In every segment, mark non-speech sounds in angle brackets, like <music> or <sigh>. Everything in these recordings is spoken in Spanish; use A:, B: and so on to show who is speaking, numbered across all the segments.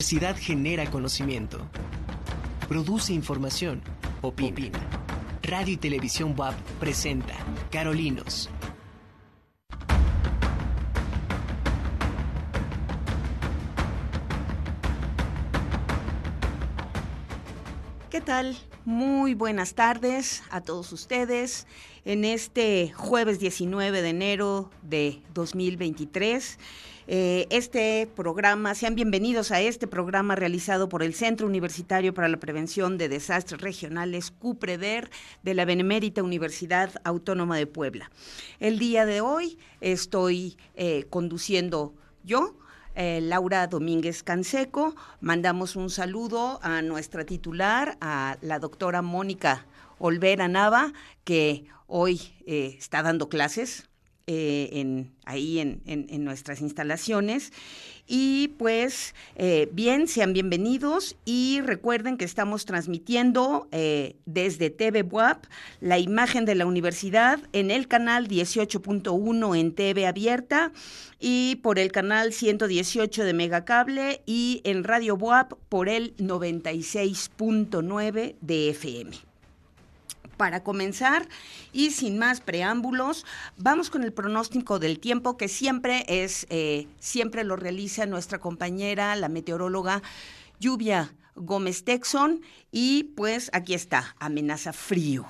A: universidad genera conocimiento, produce información, opina. Radio y Televisión WAP presenta Carolinos.
B: ¿Qué tal? Muy buenas tardes a todos ustedes en este jueves 19 de enero de 2023. Eh, este programa, sean bienvenidos a este programa realizado por el Centro Universitario para la Prevención de Desastres Regionales, CUPREDER, de la Benemérita Universidad Autónoma de Puebla. El día de hoy estoy eh, conduciendo yo, eh, Laura Domínguez Canseco. Mandamos un saludo a nuestra titular, a la doctora Mónica Olvera Nava, que hoy está dando clases eh, en, ahí en, nuestras instalaciones. Y pues eh, bien, sean bienvenidos y recuerden que estamos transmitiendo eh, desde TV WAP la imagen de la universidad en el canal 18.1 en TV abierta y por el canal 118 de Megacable y en Radio WAP por el 96.9 de FM para comenzar y sin más preámbulos, vamos con el pronóstico del tiempo que siempre es, eh, siempre lo realiza nuestra compañera, la meteoróloga Lluvia Gómez Texon y pues aquí está, amenaza frío.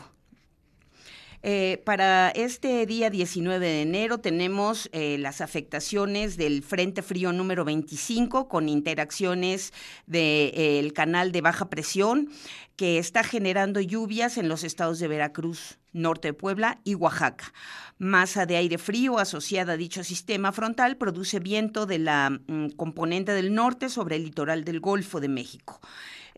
B: Eh, para este día 19 de enero tenemos eh, las afectaciones del Frente Frío número 25 con interacciones del canal de baja presión que está generando lluvias en los estados de Veracruz, norte de Puebla y Oaxaca. Masa de aire frío asociada a dicho sistema frontal produce viento de la mm, componente del norte sobre el litoral del Golfo de México.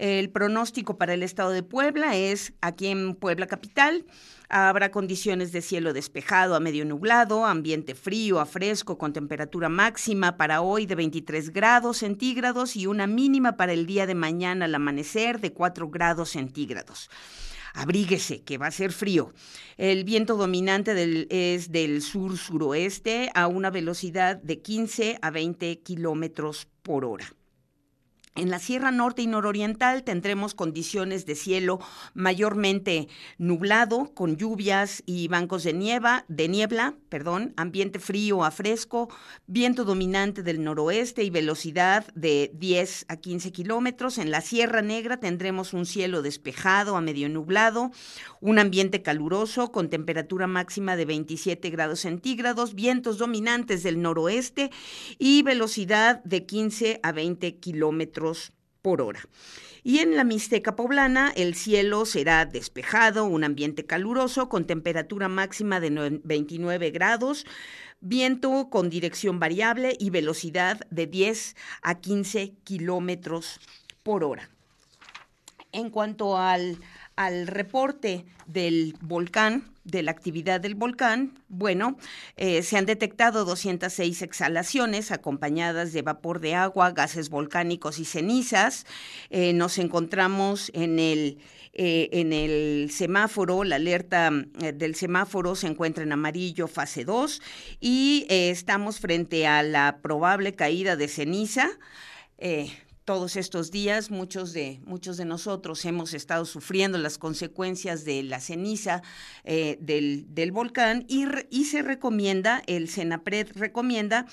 B: El pronóstico para el estado de Puebla es aquí en Puebla capital. Habrá condiciones de cielo despejado a medio nublado, ambiente frío a fresco con temperatura máxima para hoy de 23 grados centígrados y una mínima para el día de mañana al amanecer de 4 grados centígrados abríguese, que va a ser frío. El viento dominante es del sur-suroeste a una velocidad de 15 a 20 kilómetros por hora. En la Sierra Norte y Nororiental tendremos condiciones de cielo mayormente nublado, con lluvias y bancos de nieva, de niebla, perdón, ambiente frío a fresco, viento dominante del noroeste y velocidad de 10 a 15 kilómetros. En la Sierra Negra tendremos un cielo despejado a medio nublado, un ambiente caluroso con temperatura máxima de 27 grados centígrados, vientos dominantes del noroeste y velocidad de 15 a 20 kilómetros por hora. Y en la Mixteca poblana el cielo será despejado, un ambiente caluroso con temperatura máxima de 29 grados, viento con dirección variable y velocidad de 10 a 15 kilómetros por hora. En cuanto al, al reporte del volcán, de la actividad del volcán, bueno, eh, se han detectado 206 exhalaciones acompañadas de vapor de agua, gases volcánicos y cenizas. Eh, nos encontramos en el, eh, en el semáforo, la alerta del semáforo se encuentra en amarillo fase 2 y estamos frente a la probable caída de ceniza todos estos días muchos de, muchos de nosotros hemos estado sufriendo las consecuencias de la ceniza eh, del, volcán y, se recomienda, el Senapred recomienda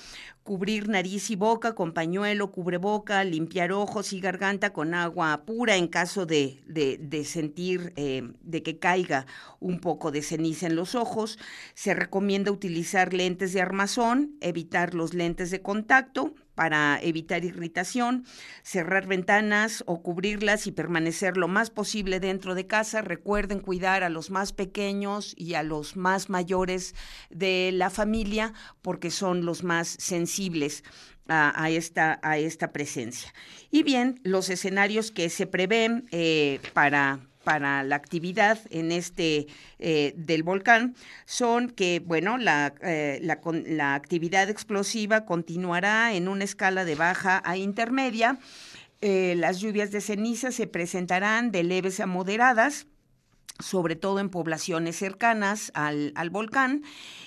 B: cubrir nariz y boca con pañuelo, cubreboca, limpiar ojos y garganta con agua pura en caso de, de, sentir eh, de que caiga un poco de ceniza en los ojos. Se recomienda utilizar lentes de armazón, evitar los lentes de contacto para evitar irritación, cerrar ventanas o cubrirlas y permanecer lo más posible dentro de casa. Recuerden cuidar a los más pequeños y a los más mayores de la familia porque son los más sensibles a, esta, a esta presencia. Y bien, los escenarios que se prevén eh, para para la actividad en este eh, del volcán son que, bueno, la, eh, la, actividad explosiva continuará en una escala de baja a intermedia. Eh, las lluvias de ceniza se presentarán de leves a moderadas sobre todo en poblaciones cercanas al, al, volcán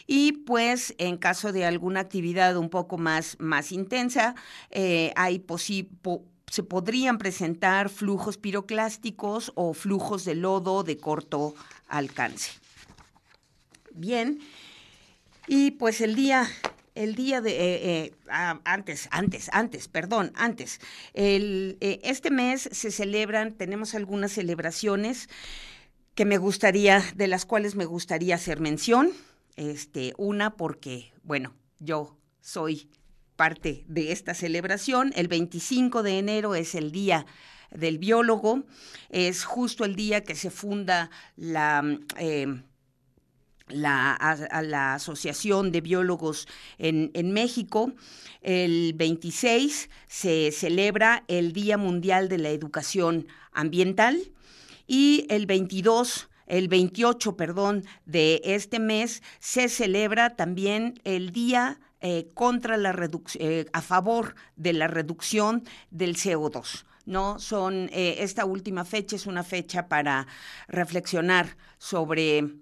B: y pues en caso de alguna actividad un poco más, más intensa hay posible se podrían presentar flujos piroclásticos o flujos de lodo de corto alcance. Bien, y pues el día el día de, eh, eh, ah, antes, antes, antes, perdón, antes, el, eh, este mes se celebran, tenemos algunas celebraciones que me gustaría, de las cuales me gustaría hacer mención. Este, una porque, bueno, yo soy parte de esta celebración. El 25 de enero es el Día del Biólogo, es justo el día que se funda la... Eh, la, Asociación de Biólogos en, en, México. El 26 se celebra el Día Mundial de la Educación Ambiental y el 22 el 28, perdón, de este mes se celebra también el Día eh, contra la eh, a favor de la reducción del CO2. ¿no? Son, eh, esta última fecha es una fecha para reflexionar sobre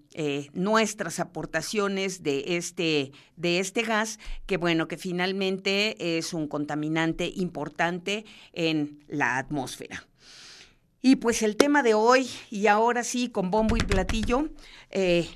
B: nuestras aportaciones de este, de este gas, que bueno, que finalmente es un contaminante importante en la atmósfera. Y pues el tema de hoy, y ahora sí, con bombo y platillo, eh,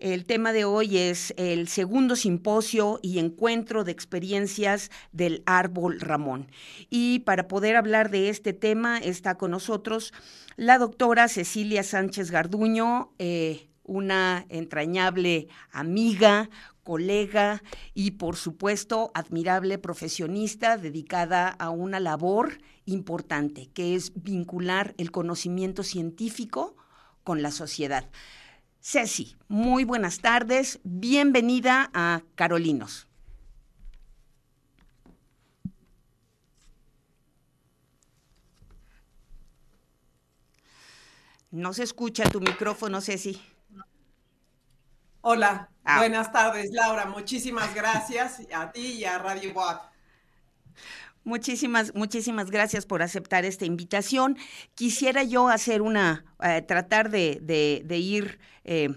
B: el tema de hoy es el segundo simposio y encuentro de experiencias del árbol Ramón. Y para poder hablar de este tema está con nosotros la doctora Cecilia Sánchez Garduño, eh, una entrañable amiga, colega y por supuesto admirable profesionista dedicada a una labor importante, que es vincular el conocimiento científico con la sociedad. Ceci, muy buenas tardes, bienvenida a Carolinos. No se escucha tu micrófono, Ceci.
C: Hola, ah. buenas tardes, Laura. Muchísimas gracias a ti y a Radio WAP.
B: Muchísimas, muchísimas gracias por aceptar esta invitación. Quisiera yo hacer una, eh, tratar de, ir eh,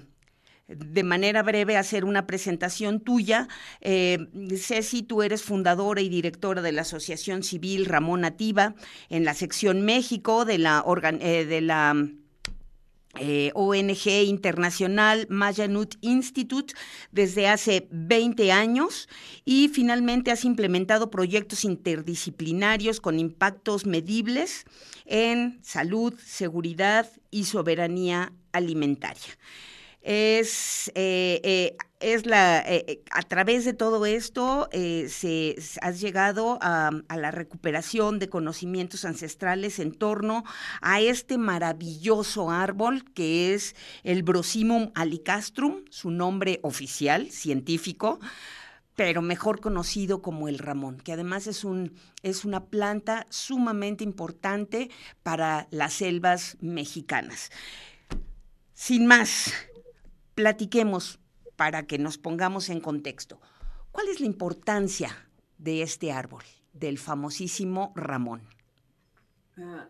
B: de manera breve, hacer una presentación tuya. Eh, Ceci, tú eres fundadora y directora de la Asociación Civil Ramón Nativa en la sección México de la, de la eh, ONG internacional Mayanut Institute desde hace 20 años y finalmente has implementado proyectos interdisciplinarios con impactos medibles en salud, seguridad y soberanía alimentaria. Es, eh, eh, es la, eh, a través de todo esto se, has llegado a, la recuperación de conocimientos ancestrales en torno a este maravilloso árbol que es el Brosimum alicastrum, su nombre oficial, científico, pero mejor conocido como el ramón, que además es, un, es una planta sumamente importante para las selvas mexicanas. Sin más, platiquemos para que nos pongamos en contexto. ¿Cuál es la importancia de este árbol, del famosísimo Ramón?
C: Ah,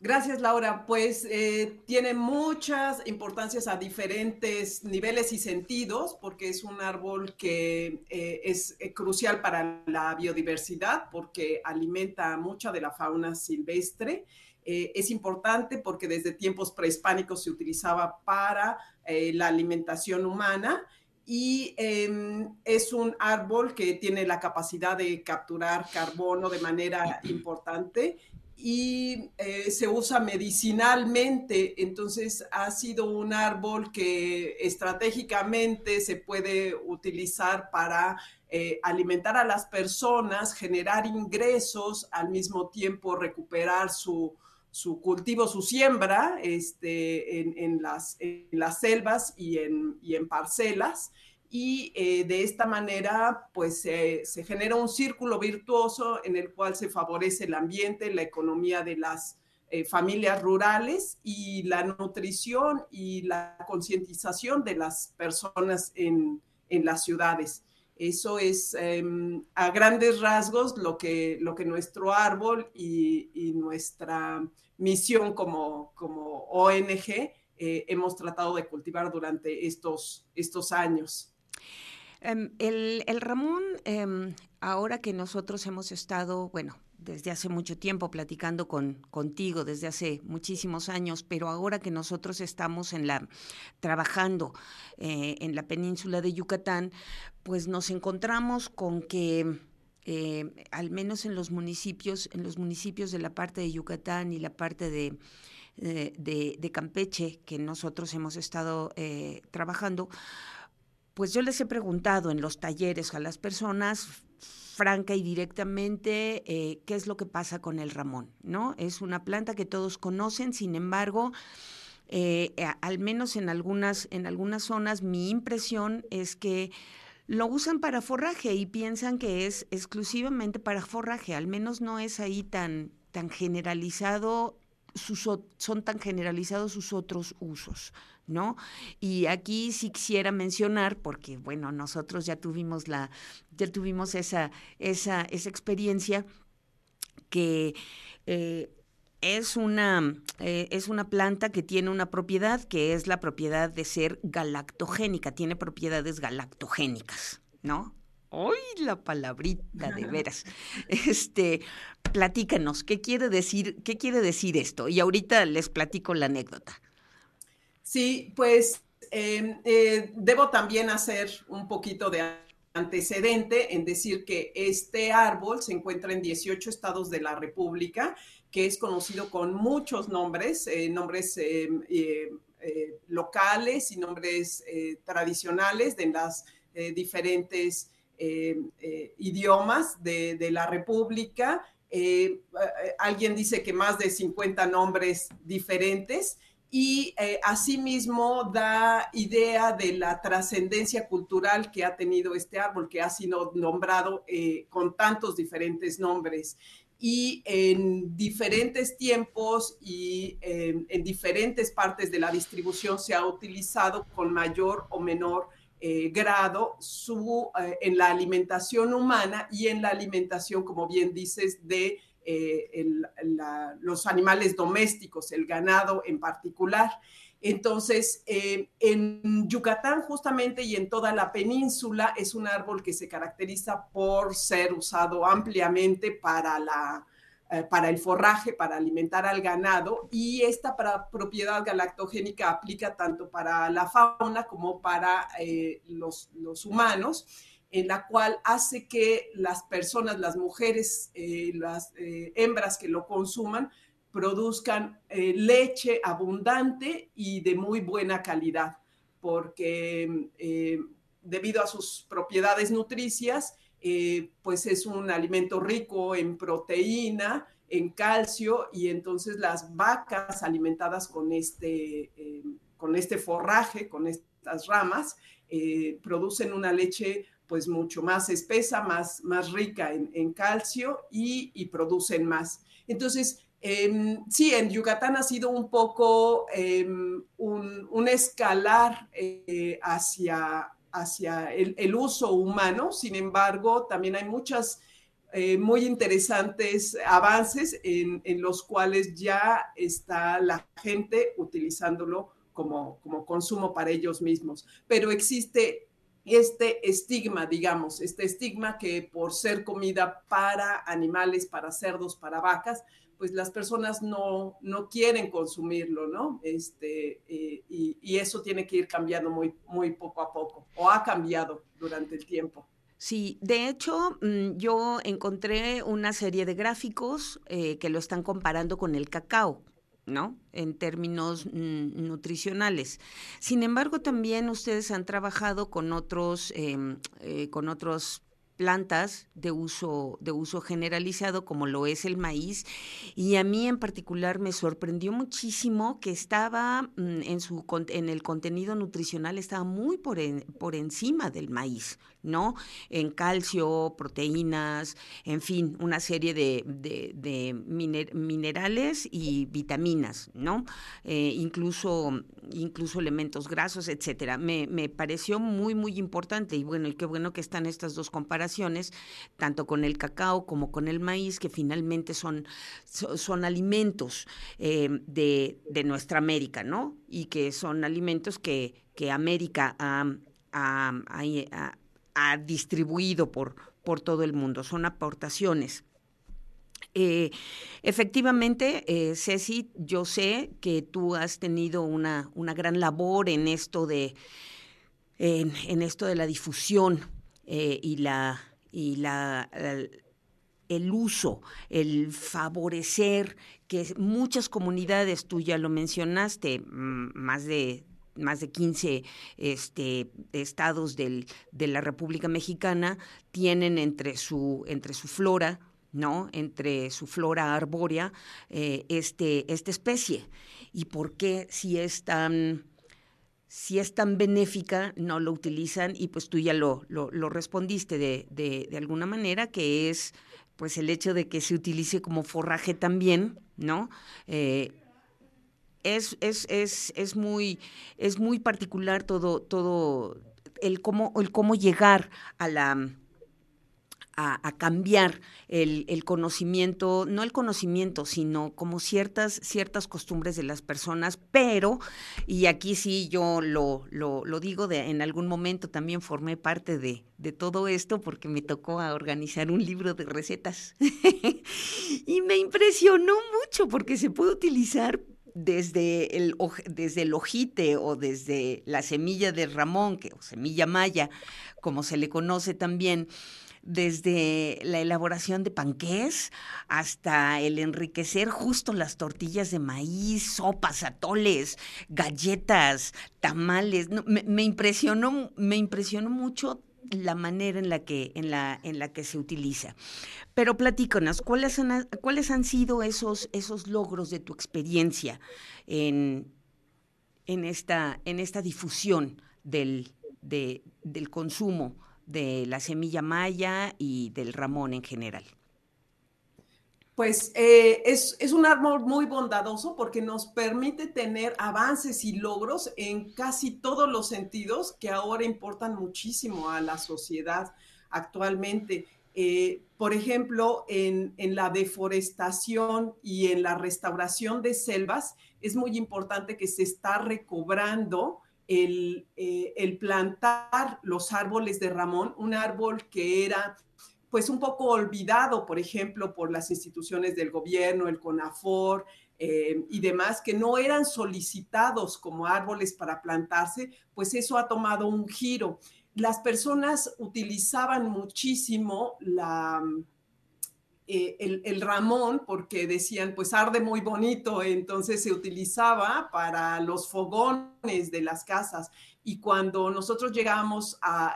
C: gracias, Laura. Pues eh, tiene muchas importancias a diferentes niveles y sentidos, porque es un árbol que eh, es eh, crucial para la biodiversidad, porque alimenta mucha de la fauna silvestre. es importante porque desde tiempos prehispánicos se utilizaba para la alimentación humana y em, es un árbol que tiene la capacidad de capturar carbono de manera importante y eh, se usa medicinalmente, entonces ha sido un árbol que estratégicamente se puede utilizar para eh, alimentar a las personas, generar ingresos, al mismo tiempo recuperar su, su cultivo, su siembra este, en, las, selvas y en, en parcelas. Y eh, de esta manera, pues se genera un círculo virtuoso en el cual se favorece el ambiente, la economía de las eh, familias rurales y la nutrición y la concientización de las personas en, las ciudades. Eso es em, a grandes rasgos lo que, lo que nuestro árbol y, nuestra misión como, como ONG eh, hemos tratado de cultivar durante estos, estos años.
B: Em, el, Ramón, em, ahora que nosotros hemos estado, bueno, desde hace mucho tiempo platicando con, contigo, desde hace muchísimos años, pero ahora que nosotros estamos en la, trabajando eh, en la península de Yucatán, pues nos encontramos con que eh, al menos en los municipios, en los municipios de la parte de Yucatán y la parte de, eh, de, Campeche que nosotros hemos estado trabajando, pues yo les he preguntado en los talleres a las personas franca y directamente eh, qué es lo que pasa con el ramón, ¿no? Es una planta que todos conocen, sin embargo, eh, al menos en algunas, en algunas zonas, mi impresión es que lo usan para forraje y piensan que es exclusivamente para forraje, al menos no es ahí tan, tan generalizado son tan generalizados sus otros usos, ¿no? Y aquí sí quisiera mencionar, porque bueno, nosotros ya tuvimos la, ya tuvimos esa, esa, esa experiencia que eh, es una, eh, es una planta que tiene una propiedad que es la propiedad de ser galactogénica, tiene propiedades galactogénicas, ¿no? ¡Ay, la palabrita de veras! <laughs> Este, platícanos, ¿qué quiere decir, qué quiere decir esto? Y ahorita les platico la anécdota.
C: Sí, pues em, eh, debo también hacer un poquito de antecedente en decir que este árbol se encuentra en 18 estados de la República, que es conocido con muchos nombres, eh, nombres em, eh, locales y nombres tradicionales de las diferentes idiomas de, de, la República. alguien dice que más de 50 nombres diferentes y eh, asimismo da idea de la trascendencia cultural que ha tenido este árbol, que ha sido nombrado eh, con tantos diferentes nombres. Y en diferentes tiempos y en diferentes partes de la distribución se ha utilizado con mayor o menor eh, grado su, en la alimentación humana y en la alimentación, como bien dices, de eh, los animales domésticos, el ganado en particular. Entonces, eh, en Yucatán justamente y en toda la península es un árbol que se caracteriza por ser usado ampliamente para, la, eh, para el forraje, para alimentar al ganado y esta propiedad galactogénica aplica tanto para la fauna como para los, los humanos en la cual hace que las personas, las mujeres, eh, las eh, hembras que lo consuman, produzcan eh, leche abundante y de muy buena calidad, porque debido a sus propiedades nutricias, pues es un alimento rico en proteína, en calcio, y entonces las vacas alimentadas con este, con este forraje, con estas ramas, producen una leche pues mucho más espesa, más, más rica en, calcio y, producen más. Entonces, em, sí, en Yucatán ha sido un poco em, un, escalar eh, hacia, hacia el, uso humano, sin embargo, también hay muchas eh, muy interesantes avances en, los cuales ya está la gente utilizándolo como, como consumo para ellos mismos. Pero existe este estigma, digamos, este estigma que por ser comida para animales, para cerdos, para vacas, pues las personas no, no quieren consumirlo, ¿no? Este, eh, y, eso tiene que ir cambiando muy, muy poco a poco, o ha cambiado durante el tiempo.
B: Sí, de hecho, mm, yo encontré una serie de gráficos eh, que lo están comparando con el cacao. ¿No? En términos mm, nutricionales. Sin embargo, también ustedes han trabajado con otros, em, eh, con otros plantas de uso, de uso generalizado, como lo es el maíz, y a mí en particular me sorprendió muchísimo que estaba mm, en, su, en el contenido nutricional, estaba muy por, por encima del maíz, ¿no? En calcio, proteínas, en fin, una serie de, minerales y vitaminas, ¿no? Eh, incluso, incluso elementos grasos, etcétera. Me, pareció muy, muy importante y bueno, y qué bueno que están estas dos comparaciones, tanto con el cacao como con el maíz, que finalmente son, son alimentos eh, de, de nuestra América, ¿no? Y que son alimentos que, que América ha distribuido por, por todo el mundo, son aportaciones. Eh, efectivamente, eh, Ceci, yo sé que tú has tenido una, una gran labor en esto de, en, esto de la difusión eh, y la y la, el uso, el favorecer que muchas comunidades, tú ya lo mencionaste, más de más de 15 este, estados del, de la República Mexicana tienen entre su, entre su flora, ¿no? Entre su flora arbórea, eh, este, esta especie. ¿Y por qué si es tan si es tan benéfica, no lo utilizan y pues tú ya lo, lo, respondiste de, de, de, alguna manera, que es pues el hecho de que se utilice como forraje también, ¿no? Eh, es, es, es, es, muy, es muy particular todo, todo el cómo, el cómo llegar a la a, cambiar el, conocimiento, no el conocimiento, sino como ciertas, ciertas costumbres de las personas, pero, y aquí sí yo lo, lo, digo, de, en algún momento también formé parte de, de todo esto porque me tocó a organizar un libro de recetas. <laughs> y me impresionó mucho porque se puede utilizar desde el, desde el ojite o desde la semilla de Ramón, que, o semilla maya, como se le conoce también, desde la elaboración de panqués hasta el enriquecer justo las tortillas de maíz, sopas, atoles, galletas, tamales. me, impresionó, me impresionó mucho la manera en la que, en la, en la que se utiliza. Pero platícanos, ¿cuáles han, cuáles han sido esos, esos logros de tu experiencia en, en, esta, en esta difusión del, del consumo de la semilla maya y del ramón en general?
C: Pues eh, es, un árbol muy bondadoso porque nos permite tener avances y logros en casi todos los sentidos que ahora importan muchísimo a la sociedad actualmente. Eh, por ejemplo, en, en, la deforestación y en la restauración de selvas, es muy importante que se está recobrando eh, el, plantar los árboles de Ramón, un árbol que era pues un poco olvidado, por ejemplo, por las instituciones del gobierno, el CONAFOR eh, y demás, que no eran solicitados como árboles para plantarse, pues eso ha tomado un giro. Las personas utilizaban muchísimo la, eh, el, ramón, porque decían, pues arde muy bonito, entonces se utilizaba para los fogones de las casas. Y cuando nosotros llegamos a,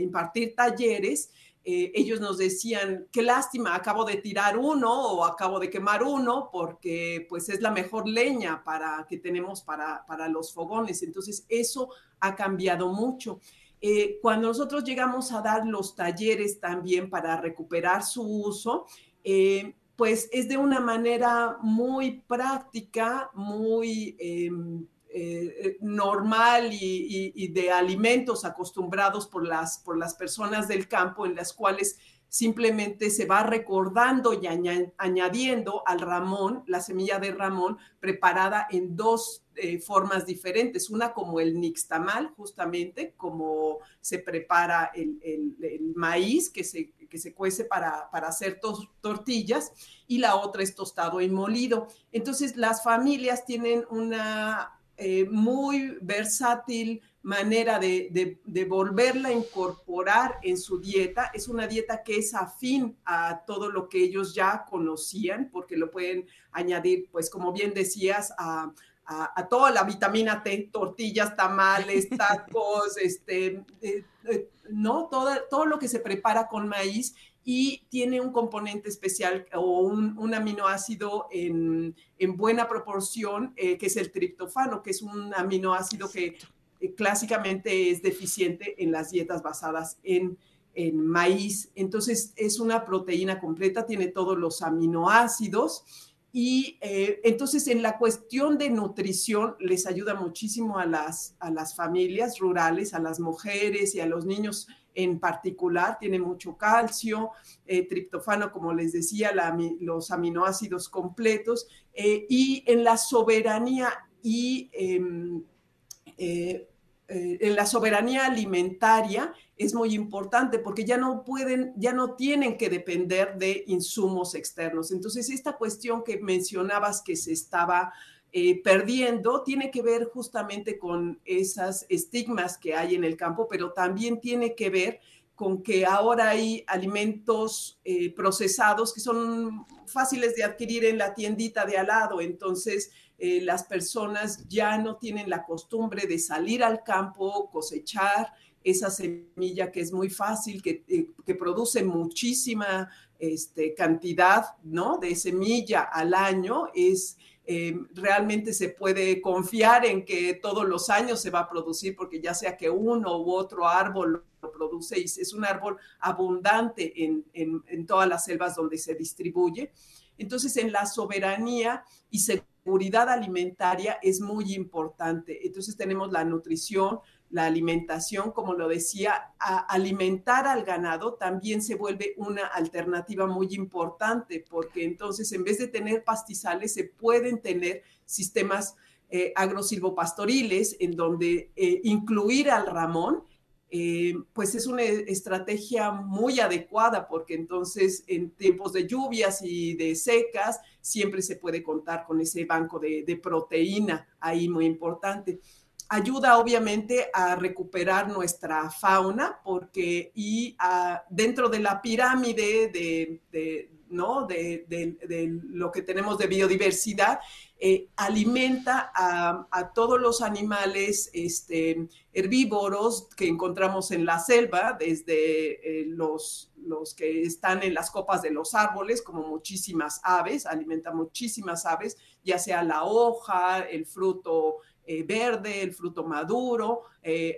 C: impartir talleres, eh, ellos nos decían, qué lástima, acabo de tirar uno o acabo de quemar uno porque pues es la mejor leña para, que tenemos para, para los fogones. Entonces eso ha cambiado mucho. Eh, cuando nosotros llegamos a dar los talleres también para recuperar su uso, eh, pues es de una manera muy práctica, muy em, eh, normal y, de alimentos acostumbrados por las, por las personas del campo en las cuales simplemente se va recordando y añadiendo al ramón, la semilla de ramón, preparada en dos eh, formas diferentes. Una como el nixtamal, justamente, como se prepara el, maíz que se, que se cuece para, para hacer tortillas, y la otra es tostado y molido. Entonces, las familias tienen una eh, muy versátil manera de, volverla a incorporar en su dieta. Es una dieta que es afín a todo lo que ellos ya conocían, porque lo pueden añadir, pues como bien decías, a, toda la vitamina T, tortillas, tamales, <laughs> tacos, este, eh, eh, ¿no? Todo, todo lo que se prepara con maíz y tiene un componente especial o un, aminoácido en, buena proporción, eh, que es el triptofano, que es un aminoácido que eh, clásicamente es deficiente en las dietas basadas en, maíz. Entonces es una proteína completa, tiene todos los aminoácidos y eh, entonces en la cuestión de nutrición les ayuda muchísimo a las, a las familias rurales, a las mujeres y a los niños en particular, tiene mucho calcio, eh, triptofano, como les decía, los aminoácidos completos, y en la soberanía y em, eh, en la soberanía alimentaria es muy importante porque ya no pueden, ya no tienen que depender de insumos externos. Entonces, esta cuestión que mencionabas que se estaba eh, perdiendo tiene que ver justamente con esas estigmas que hay en el campo, pero también tiene que ver con que ahora hay alimentos eh, procesados que son fáciles de adquirir en la tiendita de al lado. Entonces, eh, las personas ya no tienen la costumbre de salir al campo, cosechar esa semilla que es muy fácil, que, eh, produce muchísima este, cantidad ¿no? de semilla al año, es eh, realmente se puede confiar en que todos los años se va a producir, porque ya sea que uno u otro árbol lo produce, es un árbol abundante en todas las selvas donde se distribuye. Entonces, en la soberanía y seguridad alimentaria es muy importante. Entonces, tenemos la nutrición, la alimentación, como lo decía, alimentar al ganado también se vuelve una alternativa muy importante, porque entonces en vez de tener pastizales, se pueden tener sistemas eh, agrosilvopastoriles en donde eh, incluir al ramón eh, pues es una estrategia muy adecuada porque entonces en tiempos de lluvias y de secas siempre se puede contar con ese banco de, proteína ahí muy importante. Ayuda obviamente a recuperar nuestra fauna porque y dentro de la pirámide de, ¿no? de, lo que tenemos de biodiversidad, eh, alimenta a, todos los animales este, herbívoros que encontramos en la selva, desde eh, los, los que están en las copas de los árboles, como muchísimas aves, alimenta muchísimas aves, ya sea la hoja, el fruto eh, verde, el fruto maduro,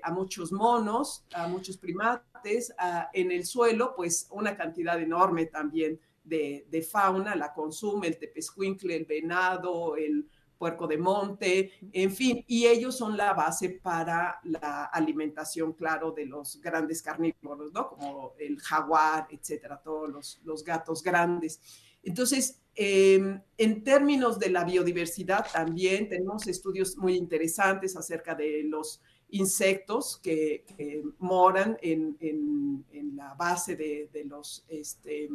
C: a muchos monos, a muchos primates, en el suelo, pues una cantidad enorme también de, fauna, la consume el tepezcuincle, el venado, el puerco de monte, en fin, y ellos son la base para la alimentación, claro, de los grandes carnívoros, ¿no? Como el jaguar, etcétera, todos los, gatos grandes. Entonces, em, en términos de la biodiversidad, también tenemos estudios muy interesantes acerca de los insectos que, moran en, la base de, de los este,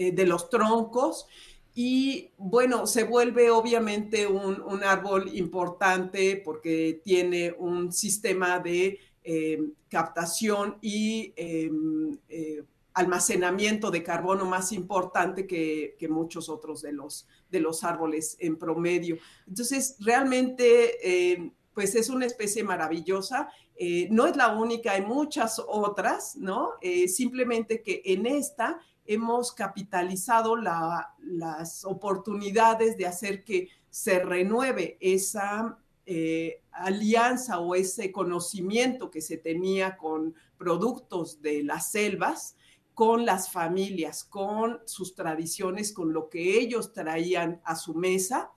C: eh, de los troncos. Y bueno, se vuelve obviamente un, árbol importante porque tiene un sistema de eh, captación y em, eh, almacenamiento de carbono más importante que, muchos otros de los, de los árboles en promedio. Entonces, realmente, pues es una especie maravillosa. no es la única, hay muchas otras, ¿no? simplemente que en esta hemos capitalizado las oportunidades de hacer que se renueve esa eh, alianza o ese conocimiento que se tenía con productos de las selvas, con las familias, con sus tradiciones, con lo que ellos traían a su mesa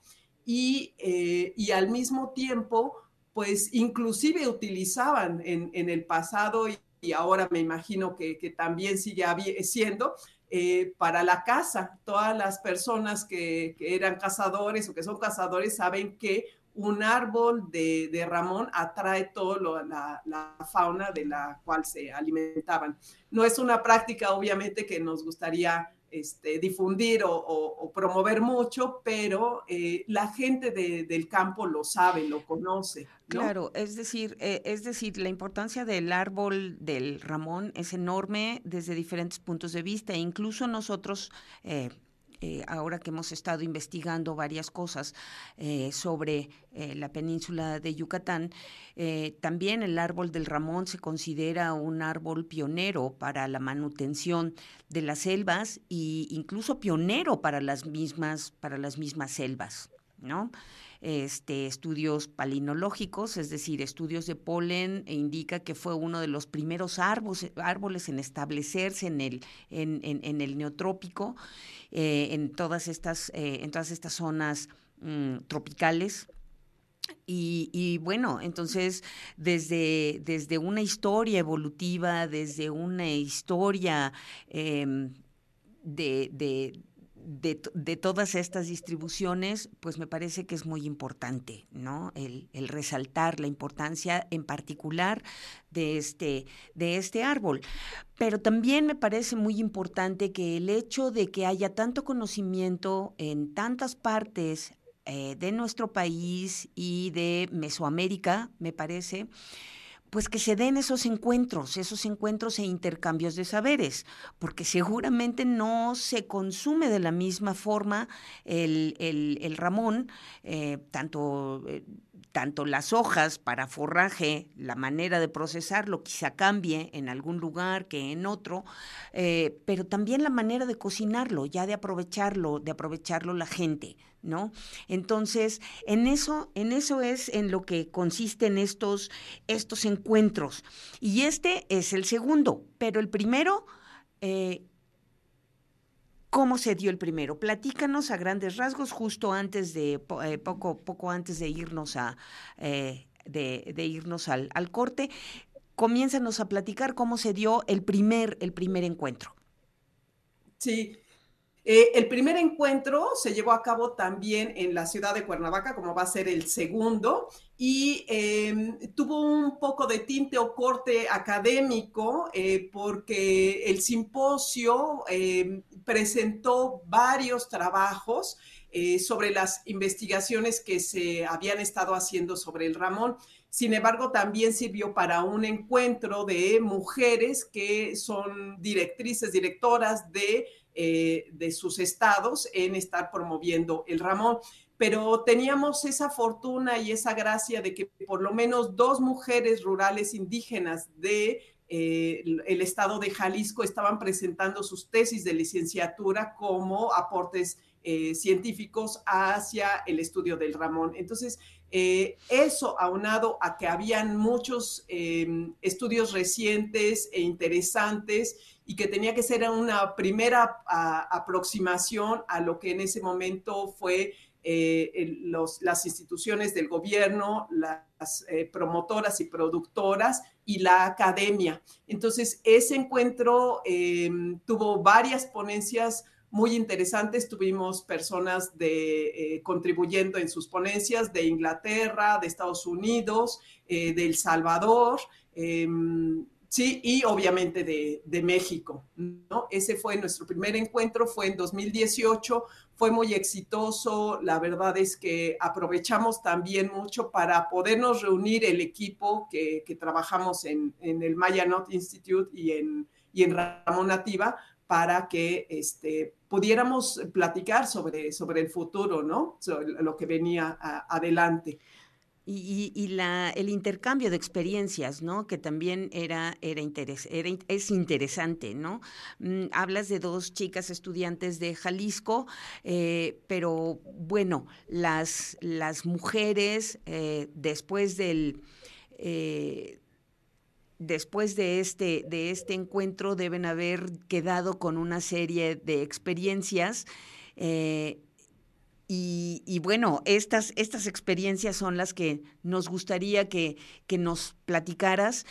C: y, eh, al mismo tiempo, pues inclusive utilizaban en, el pasado y, ahora me imagino que, que también sigue siendo eh, para la caza. Todas las personas que, eran cazadores o que son cazadores saben que un árbol de, Ramón atrae toda la, la, fauna de la cual se alimentaban. No es una práctica, obviamente, que nos gustaría este, difundir o, promover mucho, pero eh, la gente del campo lo sabe, lo conoce.
B: Claro, es decir, eh, es decir, la importancia del árbol del Ramón es enorme desde diferentes puntos de vista, incluso nosotros eh, eh, ahora que hemos estado investigando varias cosas eh, sobre eh, la península de Yucatán, también el árbol del Ramón se considera un árbol pionero para la manutención de las selvas e incluso pionero para las mismas, para las mismas selvas, ¿no? Este, estudios palinológicos, es decir, estudios de polen, e indica que fue uno de los primeros árboles, en establecerse en el, neotrópico, eh, en, todas estas, eh, en todas estas zonas mm, tropicales. Y, bueno, entonces desde, desde una historia evolutiva, desde una historia em, de, todas estas distribuciones, pues me parece que es muy importante, ¿no? El, resaltar la importancia en particular de este, de este árbol. Pero también me parece muy importante que el hecho de que haya tanto conocimiento en tantas partes eh, de nuestro país y de Mesoamérica, me parece, pues que se den esos encuentros, esos encuentros e intercambios de saberes, porque seguramente no se consume de la misma forma el, el, ramón, eh, tanto... Eh, tanto las hojas para forraje, la manera de procesarlo quizá cambie en algún lugar que en otro, eh, pero también la manera de cocinarlo, ya de aprovecharlo, de aprovecharlo la gente, ¿no? Entonces, en eso, en eso es en lo que consisten estos, estos encuentros. Y este es el segundo, pero el primero, eh, ¿cómo se dio el primero? Platícanos a grandes rasgos, justo antes de, eh, poco, poco antes de irnos a, eh, de, irnos al, al corte. Comiénzanos a platicar cómo se dio el primer, el primer encuentro.
C: Sí, eh, el primer encuentro se llevó a cabo también en la ciudad de Cuernavaca, como va a ser el segundo, y em, tuvo un poco de tinte o corte académico eh, porque el simposio em, presentó varios trabajos eh, sobre las investigaciones que se habían estado haciendo sobre el Ramón. Sin embargo, también sirvió para un encuentro de mujeres que son directrices, directoras de eh, de sus estados en estar promoviendo el Ramón. Pero teníamos esa fortuna y esa gracia de que por lo menos dos mujeres rurales indígenas de eh, el estado de Jalisco estaban presentando sus tesis de licenciatura como aportes eh, científicos hacia el estudio del Ramón. Entonces, eso aunado a que habían muchos estudios recientes e interesantes y que tenía que ser una primera aproximación a lo que en ese momento fue eh, las instituciones del gobierno, las eh, promotoras y productoras y la academia. Entonces, ese encuentro em, tuvo varias ponencias muy interesantes. Tuvimos personas de, eh, contribuyendo en sus ponencias de Inglaterra, de Estados Unidos, de El Salvador. Em, Sí, y obviamente de, México, ¿no? Ese fue nuestro primer encuentro, fue en 2018, fue muy exitoso, la verdad es que aprovechamos también mucho para podernos reunir el equipo que, trabajamos en, el Maya Not Institute y en, y en Ramón Nativa para que este, pudiéramos platicar sobre, sobre el futuro, ¿no? lo que venía adelante.
B: Y, la, el intercambio de experiencias, ¿no? Que también era, era, es interesante, ¿no? Mm, hablas de dos chicas estudiantes de Jalisco, eh, pero bueno, las, las mujeres eh, después del... Eh, después de este, de este encuentro deben haber quedado con una serie de experiencias y, bueno, estas, estas experiencias son las que nos gustaría que, que nos platicaras.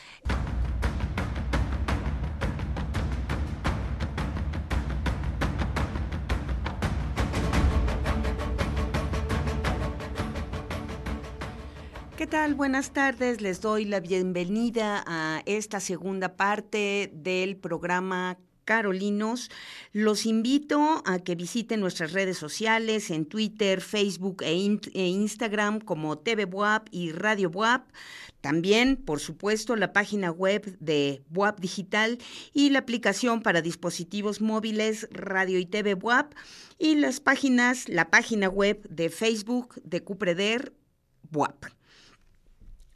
B: ¿Qué tal? Buenas tardes. Les doy la bienvenida a esta segunda parte del programa Carolinos. Los invito a que visiten nuestras redes sociales en Twitter, Facebook e, e Instagram como TV Buap y Radio Buap. También, por supuesto, la página web de Buap Digital y la aplicación para dispositivos móviles Radio y TV Buap y las páginas, la página web de Facebook de Cupreder Buap.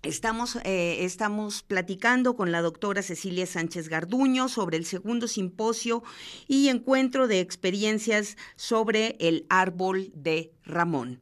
B: Estamos, eh, estamos platicando con la doctora Cecilia Sánchez Garduño sobre el segundo simposio y encuentro de experiencias sobre el árbol de Ramón.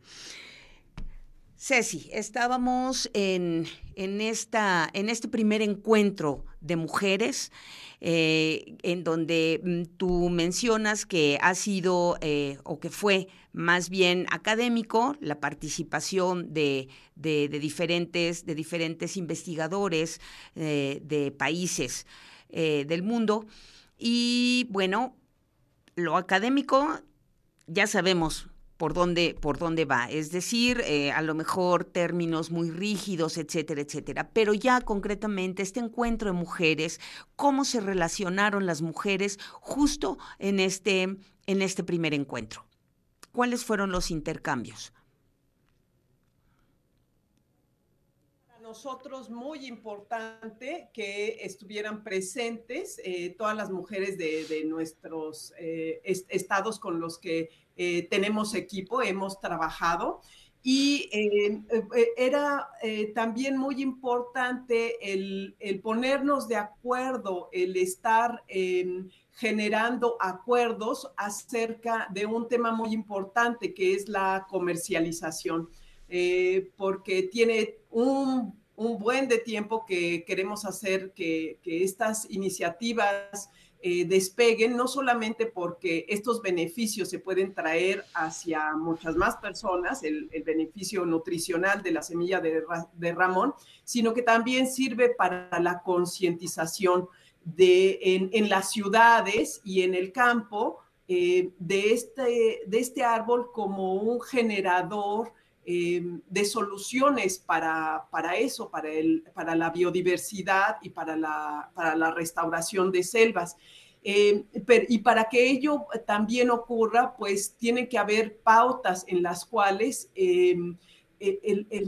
B: Ceci, estábamos en, en, esta, en este primer encuentro de mujeres, eh, en donde mm, tú mencionas que ha sido eh, o que fue más bien académico la participación de, diferentes, de diferentes investigadores eh, de países del mundo. Y bueno, lo académico ya sabemos por dónde, por dónde va, es decir, eh, a lo mejor términos muy rígidos, etcétera, etcétera. Pero ya concretamente este encuentro de mujeres, cómo se relacionaron las mujeres justo en este, en este primer encuentro. ¿Cuáles fueron los intercambios?
C: Muy importante que estuvieran presentes eh, todas las mujeres de, nuestros eh, estados con los que eh, tenemos equipo, hemos trabajado. Y era también muy importante el, el, ponernos de acuerdo, el estar em, generando acuerdos acerca de un tema muy importante que es la comercialización. porque tiene un un buen de tiempo que queremos hacer que, estas iniciativas eh, despeguen, no solamente porque estos beneficios se pueden traer hacia muchas más personas, el, beneficio nutricional de la semilla de, Ramón, sino que también sirve para la concientización de, en, las ciudades y en el campo eh, de, este, de este árbol como un generador eh, de soluciones para, para eso, para, el, para la biodiversidad y para la, para la restauración de selvas. Eh, y para que ello también ocurra, pues tiene que haber pautas en las cuales em,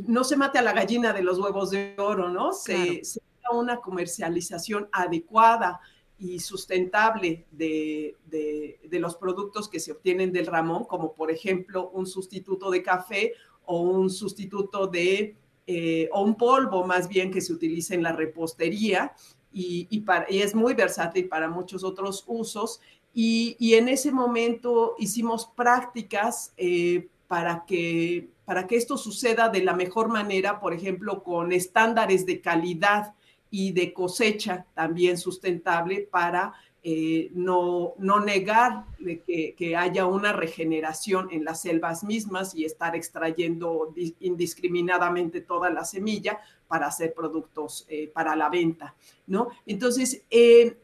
C: no se mate a la gallina de los huevos de oro, ¿no? Se, se una comercialización adecuada y sustentable de, de, de, los productos que se obtienen del ramón, como por ejemplo un sustituto de café o un sustituto de, eh, o un polvo más bien que se utiliza en la repostería y, y, es muy versátil para muchos otros usos. Y, en ese momento hicimos prácticas eh, para, que, para que esto suceda de la mejor manera, por ejemplo, con estándares de calidad y de cosecha también sustentable para eh, no, no negar que, que, haya una regeneración en las selvas mismas y estar extrayendo indiscriminadamente toda la semilla para hacer productos eh, para la venta, ¿no? Entonces, eh,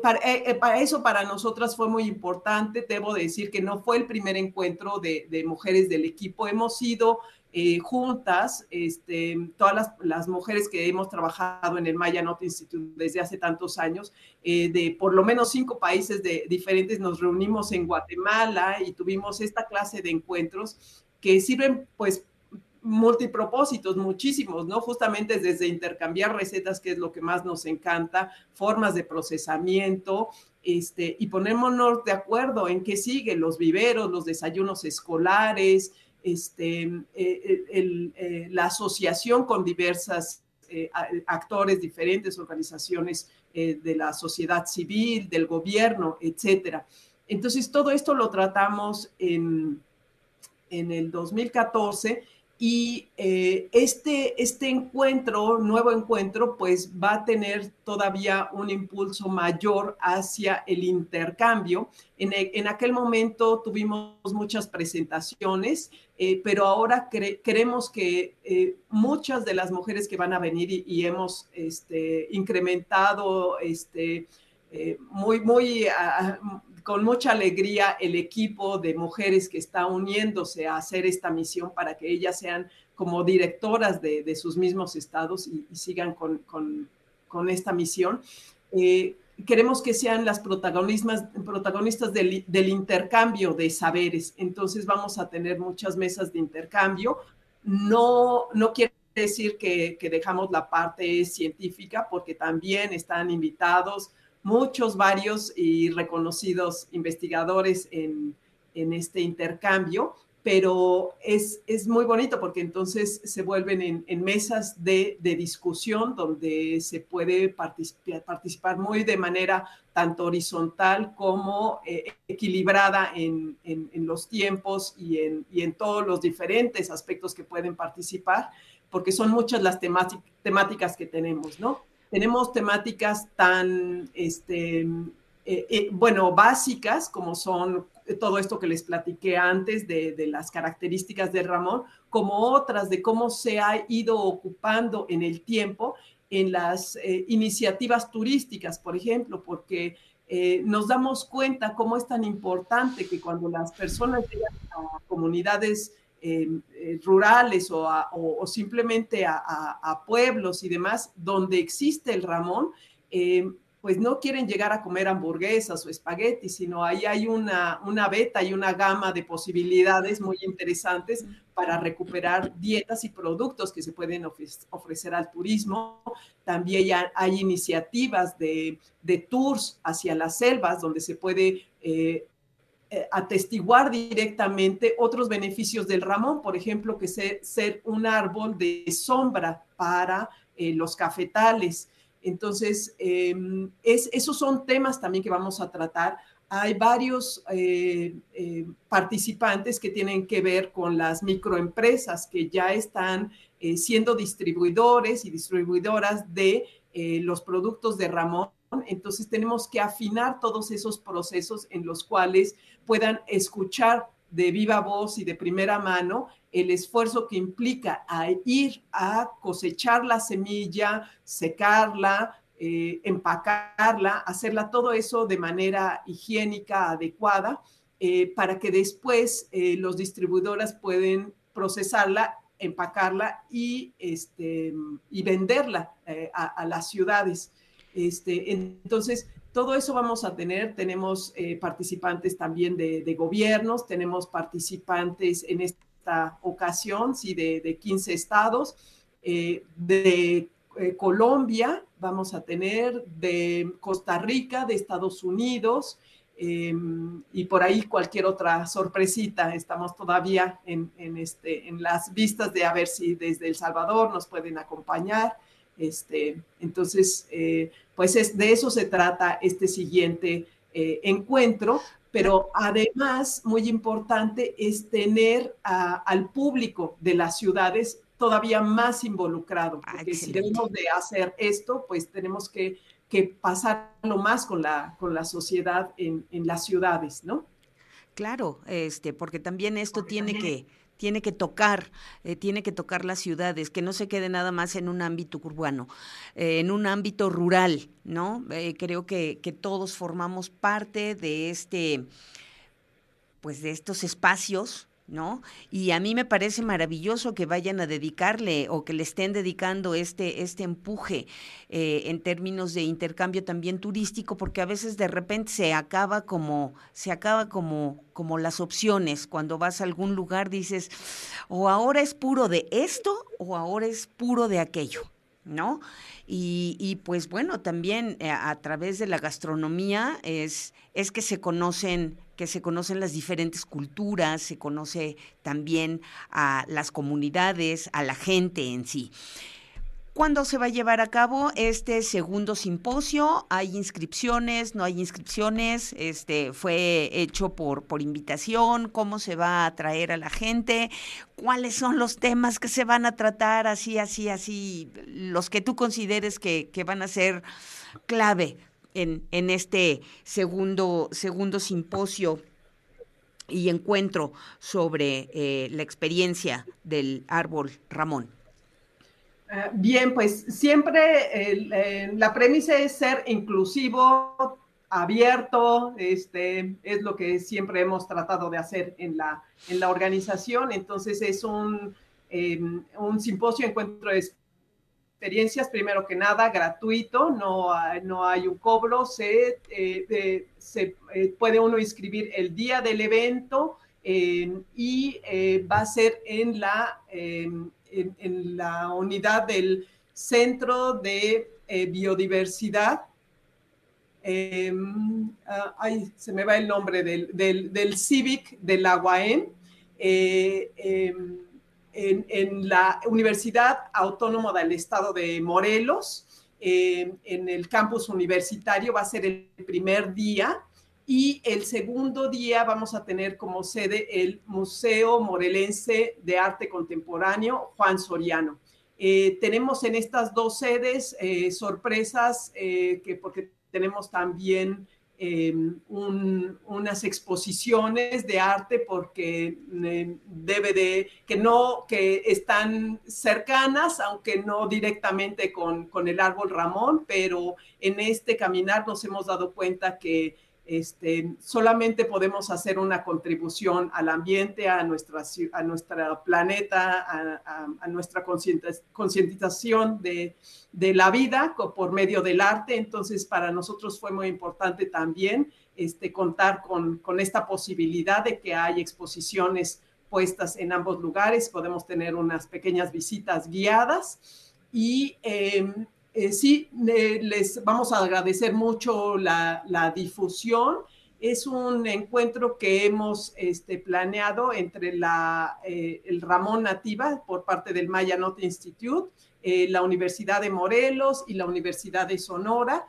C: para, eso para nosotras fue muy importante. Debo decir que no fue el primer encuentro de, de mujeres del equipo. Hemos sido eh, juntas, este, todas las, mujeres que hemos trabajado en el Maya Not Institute desde hace tantos años, eh, de por lo menos cinco países de, diferentes, nos reunimos en Guatemala y tuvimos esta clase de encuentros que sirven pues multipropósitos, muchísimos, ¿no? Justamente desde intercambiar recetas, que es lo que más nos encanta, formas de procesamiento, este, y ponémonos de acuerdo en qué sigue, los viveros, los desayunos escolares, este, eh, eh, la asociación con diversas eh, actores, diferentes organizaciones de la sociedad civil, del gobierno, etcétera. Entonces, todo esto lo tratamos en, en el 2014 y eh, este, este encuentro, nuevo encuentro, pues va a tener todavía un impulso mayor hacia el intercambio. En, en aquel momento tuvimos muchas presentaciones, eh, pero ahora queremos que eh, muchas de las mujeres que van a venir y, hemos este, incrementado este, muy, muy... Ah, con mucha alegría el equipo de mujeres que está uniéndose a hacer esta misión para que ellas sean como directoras de, sus mismos estados y, sigan con, esta misión. Eh, queremos que sean las protagonistas, protagonistas del, intercambio de saberes. Entonces vamos a tener muchas mesas de intercambio. No, no quiere decir que, que dejamos la parte científica porque también están invitados muchos, varios y reconocidos investigadores en, este intercambio, pero es, es, muy bonito porque entonces se vuelven en, mesas de, discusión donde se puede participar, participar, muy de manera tanto horizontal como eh, equilibrada en, los tiempos y en, y en todos los diferentes aspectos que pueden participar, porque son muchas las temáticas que tenemos, ¿no? tenemos temáticas tan, este, eh, eh, bueno, básicas como son todo esto que les platiqué antes de, las características de Ramón, como otras de cómo se ha ido ocupando en el tiempo en las eh, iniciativas turísticas, por ejemplo, porque eh, nos damos cuenta cómo es tan importante que cuando las personas llegan a comunidades eh, rurales o, simplemente a, pueblos y demás donde existe el Ramón, pues no quieren llegar a comer hamburguesas o espaguetis, sino ahí hay una, una beta y una gama de posibilidades muy interesantes para recuperar dietas y productos que se pueden ofrecer al turismo. También hay, iniciativas de, tours hacia las selvas donde se puede eh, eh, atestiguar directamente otros beneficios del ramón, por ejemplo, que ser, ser un árbol de sombra para eh, los cafetales entonces, em, esos son temas también que vamos a tratar. Hay varios eh, eh, participantes que tienen que ver con las microempresas que ya están eh, siendo distribuidores y distribuidoras de los productos de Ramón. Entonces, tenemos que afinar todos esos procesos en los cuales puedan escuchar de viva voz y de primera mano el esfuerzo que implica ir a cosechar la semilla, secarla, eh, empacarla, hacerla todo eso de manera higiénica, adecuada, eh, para que después eh, los distribuidores pueden procesarla, empacarla y, este, y venderla a, las ciudades. Este, entonces, todo eso vamos a tener. Tenemos participantes también de, de, gobiernos, tenemos participantes en este esta ocasión, sí, de, 15 estados. Eh, de eh, Colombia vamos a tener, de Costa Rica, de Estados Unidos, em, y por ahí cualquier otra sorpresita. Estamos todavía en, este, en las vistas de a ver si desde El Salvador nos pueden acompañar. Este, entonces, eh, pues es, de eso se trata este siguiente encuentro pero además, muy importante, es tener al público de las ciudades todavía más involucrado, ah, porque si debemos de hacer esto, pues tenemos que, pasarlo más con la, con la sociedad en, las ciudades, ¿no?
B: Claro, este, porque también esto tiene que tiene que tocar, eh, tiene que tocar las ciudades, que no se quede nada más en un ámbito urbano, eh, en un ámbito rural, ¿no? Eh, creo que, que todos formamos parte de este, pues de estos espacios ¿no? Y a mí me parece maravilloso que vayan a dedicarle o que le estén dedicando este, este empuje eh, en términos de intercambio también turístico, porque a veces de repente se acaba como, se acaba como, como las opciones. Cuando vas a algún lugar dices, o ahora es puro de esto o ahora es puro de aquello. ¿No? Y, y, pues bueno, también eh, a, través de la gastronomía es, es que se conocen que se conocen las diferentes culturas, se conoce también a las comunidades, a la gente en sí. ¿Cuándo se va a llevar a cabo este segundo simposio? ¿Hay inscripciones? ¿No hay inscripciones? Este, ¿Fue hecho por, por invitación? ¿Cómo se va a atraer a la gente? ¿Cuáles son los temas que se van a tratar? Así, así, así, los que tú consideres que, que van a ser clave en, en este segundo, segundo simposio y encuentro sobre eh, la experiencia del árbol Ramón?
C: Eh, bien, pues siempre la premisa es ser inclusivo, abierto, este, es lo que siempre hemos tratado de hacer en la, en la organización. Entonces es un, em, un simposio, encuentro experiencias, primero que nada, gratuito, no, no hay un cobro, se, eh, se eh, puede uno inscribir el día del evento eh, y va a ser en la, en, la unidad del Centro de Biodiversidad. Ah, ay, se me va el nombre del, del, del CIVIC de la UAM en, la Universidad Autónoma del Estado de Morelos, eh, en el campus universitario, va a ser el primer día. Y el segundo día vamos a tener como sede el Museo Morelense de Arte Contemporáneo Juan Soriano. Eh, tenemos en estas dos sedes eh, sorpresas que porque tenemos también em, unas exposiciones de arte porque eh, debe de, que no, que están cercanas, aunque no directamente con, con el árbol Ramón, pero en este caminar nos hemos dado cuenta que este, solamente podemos hacer una contribución al ambiente, a nuestra, a nuestra planeta, a, nuestra concientización de, de, la vida por medio del arte. Entonces, para nosotros fue muy importante también este, contar con, con esta posibilidad de que hay exposiciones puestas en ambos lugares. Podemos tener unas pequeñas visitas guiadas y em, eh, sí, les vamos a agradecer mucho la, difusión. Es un encuentro que hemos este, planeado entre la, eh, el Ramón Nativa por parte del Maya Note Institute, eh, la Universidad de Morelos y la Universidad de Sonora,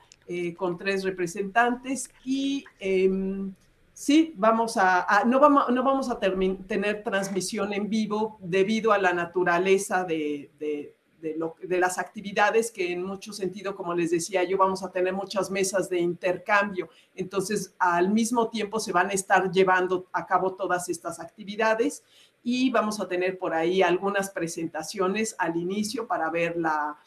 C: con tres representantes. Y em, sí, vamos a, no, vamos, no vamos a tener transmisión en vivo debido a la naturaleza de, las actividades que en mucho sentido, como les decía yo, vamos a tener muchas mesas de intercambio. Entonces, al mismo tiempo se van a estar llevando a cabo todas estas actividades y vamos a tener por ahí algunas presentaciones al inicio para ver la,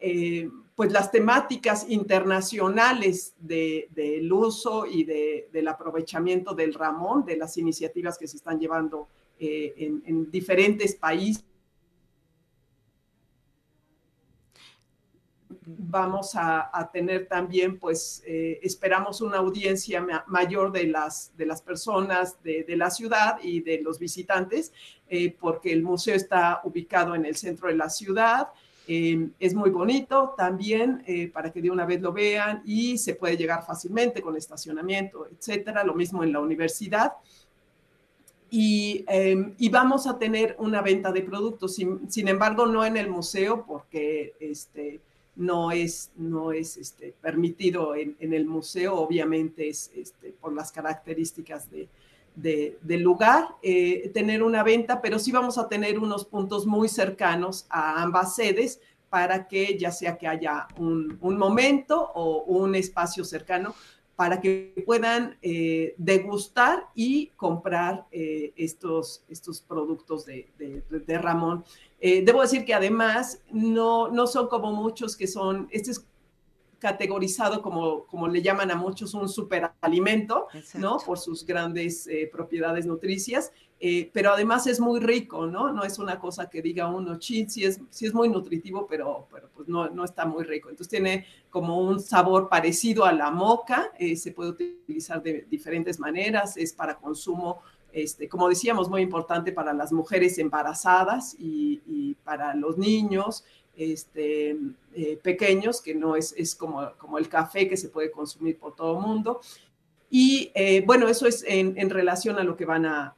C: eh, pues las temáticas internacionales del uso y del aprovechamiento del Ramón, de las iniciativas que se están llevando eh, en diferentes países vamos a, tener también, pues eh, esperamos una audiencia mayor de las, de las personas de, la ciudad y de los visitantes, eh, porque el museo está ubicado en el centro de la ciudad. Eh, es muy bonito también para que de una vez lo vean y se puede llegar fácilmente con estacionamiento, etcétera. Lo mismo en la universidad. Y, vamos a tener una venta de productos, sin, sin, embargo, no en el museo, porque este, no es, no es este, permitido en, el museo, obviamente es este, por las características de, del lugar, eh, tener una venta, pero sí vamos a tener unos puntos muy cercanos a ambas sedes para que ya sea que haya un, momento o un espacio cercano para que puedan eh, degustar y comprar eh, estos, estos productos de, de Ramón. Eh, debo decir que además no, no son como muchos que son, este es categorizado como, como le llaman a muchos, un superalimento, ¿no? Por sus grandes propiedades nutricias, eh, pero además es muy rico, ¿no? No es una cosa que diga uno, chin, sí es, sí es muy nutritivo, pero, pero pues no, no está muy rico. Entonces tiene como un sabor parecido a la moca, se puede utilizar de diferentes maneras, es para consumo este, como decíamos, muy importante para las mujeres embarazadas y, para los niños este, eh, pequeños, que no es, es como, como, el café que se puede consumir por todo el mundo. Y eh, bueno, eso es en, relación a lo que van a,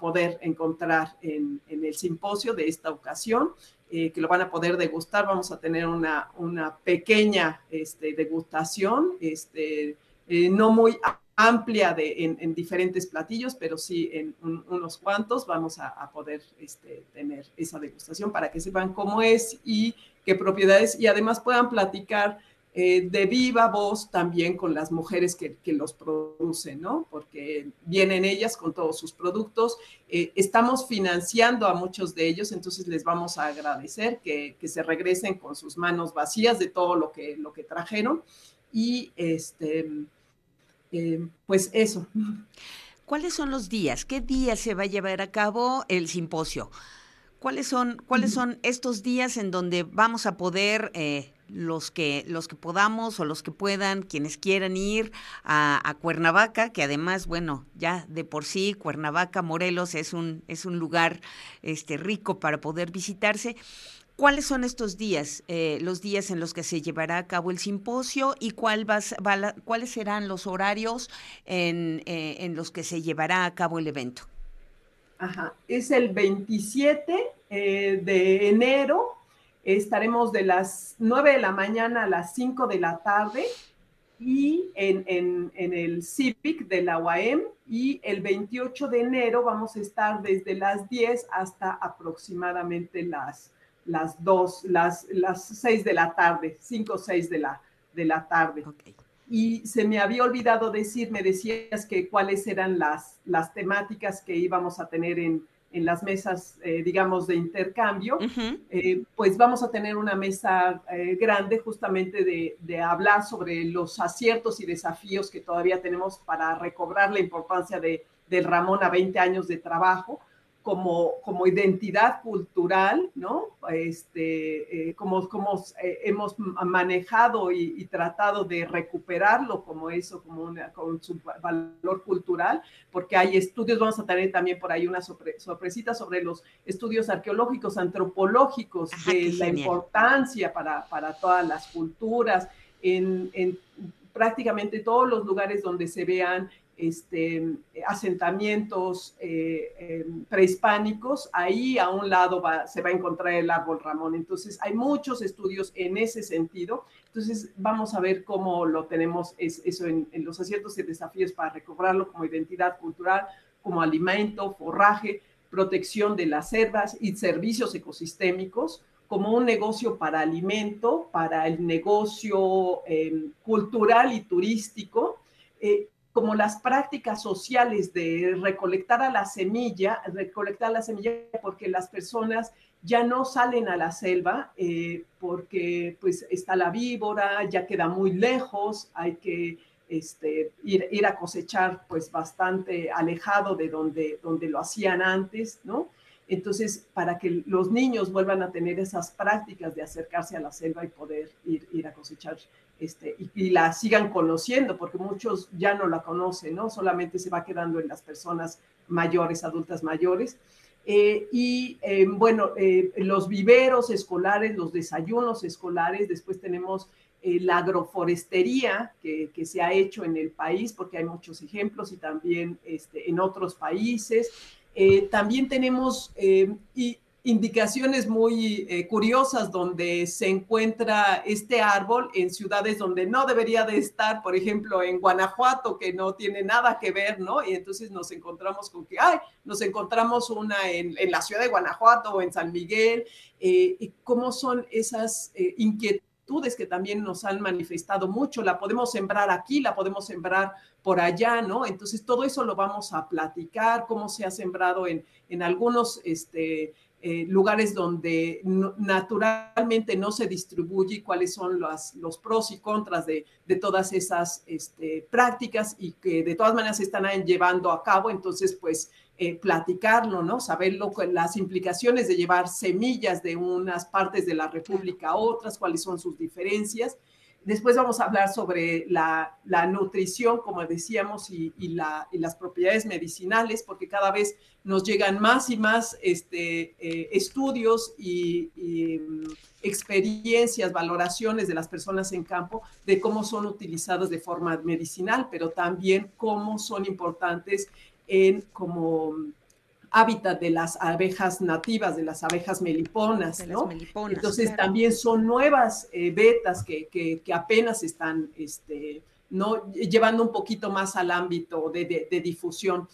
C: poder encontrar en, el simposio de esta ocasión, eh, que lo van a poder degustar. Vamos a tener una, una pequeña este, degustación, este, no muy amplia de, en, diferentes platillos, pero sí en unos cuantos vamos a, poder este, tener esa degustación para que sepan cómo es y qué propiedades y además puedan platicar eh, de viva voz también con las mujeres que, los producen, ¿no? Porque vienen ellas con todos sus productos. Eh, estamos financiando a muchos de ellos, entonces les vamos a agradecer que, que se regresen con sus manos vacías de todo lo que, lo que trajeron y este eh, pues eso.
B: ¿Cuáles son los días? ¿Qué días se va a llevar a cabo el simposio? ¿Cuáles son, cuáles son estos días en donde vamos a poder los que los que podamos o los que puedan, quienes quieran ir a, Cuernavaca, que además, bueno, ya de por sí Cuernavaca, Morelos es un es un lugar este rico para poder visitarse. ¿Cuáles son estos días, eh, los días en los que se llevará a cabo el simposio y cuál cuáles serán los horarios en, eh, en, los que se llevará a cabo el evento?
C: Ajá, es el 27 eh, de enero, estaremos de las 9 de la mañana a las 5 de la tarde y en, en, en el CIPIC de la UAM y el 28 de enero vamos a estar desde las 10 hasta aproximadamente las las dos, las, las seis de la tarde, cinco o seis de la, de la tarde. y se me había olvidado decir, me decías que cuáles eran las, las temáticas que íbamos a tener en, en las mesas, eh, digamos, de intercambio, eh, pues vamos a tener una mesa eh, grande justamente de, de, hablar sobre los aciertos y desafíos que todavía tenemos para recobrar la importancia de, del Ramón a 20 años de trabajo como, como identidad cultural, ¿no? Este, eh, como, como eh, hemos manejado y, tratado de recuperarlo como eso, como una, con su valor cultural, porque hay estudios, vamos a tener también por ahí una sorpresita sobre los estudios arqueológicos, antropológicos, de la importancia para, para, todas las culturas, en, en prácticamente todos los lugares donde se vean este, asentamientos eh, em, prehispánicos, ahí a un lado se va a encontrar el árbol Ramón. Entonces, hay muchos estudios en ese sentido. Entonces, vamos a ver cómo lo tenemos eso en, los aciertos y desafíos para recobrarlo como identidad cultural, como alimento, forraje, protección de las selvas y servicios ecosistémicos como un negocio para alimento, para el negocio em, cultural y turístico, eh, como las prácticas sociales de recolectar a la semilla, recolectar la semilla porque las personas ya no salen a la selva eh, porque pues está la víbora, ya queda muy lejos, hay que este, ir, ir, a cosechar pues bastante alejado de donde, donde lo hacían antes, ¿no? Entonces, para que los niños vuelvan a tener esas prácticas de acercarse a la selva y poder ir, ir a cosechar este, y, la sigan conociendo, porque muchos ya no la conocen, ¿no? Solamente se va quedando en las personas mayores, adultas mayores. Eh, y eh, bueno, eh, los viveros escolares, los desayunos escolares, después tenemos la agroforestería que, que, se ha hecho en el país, porque hay muchos ejemplos y también este, en otros países. también tenemos, y indicaciones muy eh, curiosas donde se encuentra este árbol en ciudades donde no debería de estar, por ejemplo, en Guanajuato, que no tiene nada que ver, ¿no? Y entonces nos encontramos con que, ay, nos encontramos una en, la ciudad de Guanajuato o en San Miguel, eh, y cómo son esas eh, inquietudes que también nos han manifestado mucho, la podemos sembrar aquí, la podemos sembrar por allá, ¿no? Entonces todo eso lo vamos a platicar, cómo se ha sembrado en, en algunos, este, eh, lugares donde naturalmente no se distribuye cuáles son los, los pros y contras de, de todas esas este, prácticas y que de todas maneras se están llevando a cabo. Entonces, pues eh, platicarlo, ¿no? Saberlo, las implicaciones de llevar semillas de unas partes de la República a otras, cuáles son sus diferencias. Después vamos a hablar sobre la, nutrición, como decíamos, y, las propiedades medicinales, porque cada vez nos llegan más y más este, eh, estudios y, mm, experiencias, valoraciones de las personas en campo de cómo son utilizadas de forma medicinal, pero también cómo son importantes en como hábitat de las abejas nativas, de las abejas meliponas, ¿no? Entonces también son nuevas eh, betas que, que, apenas están este, ¿no? llevando un poquito más al ámbito de, de, difusión.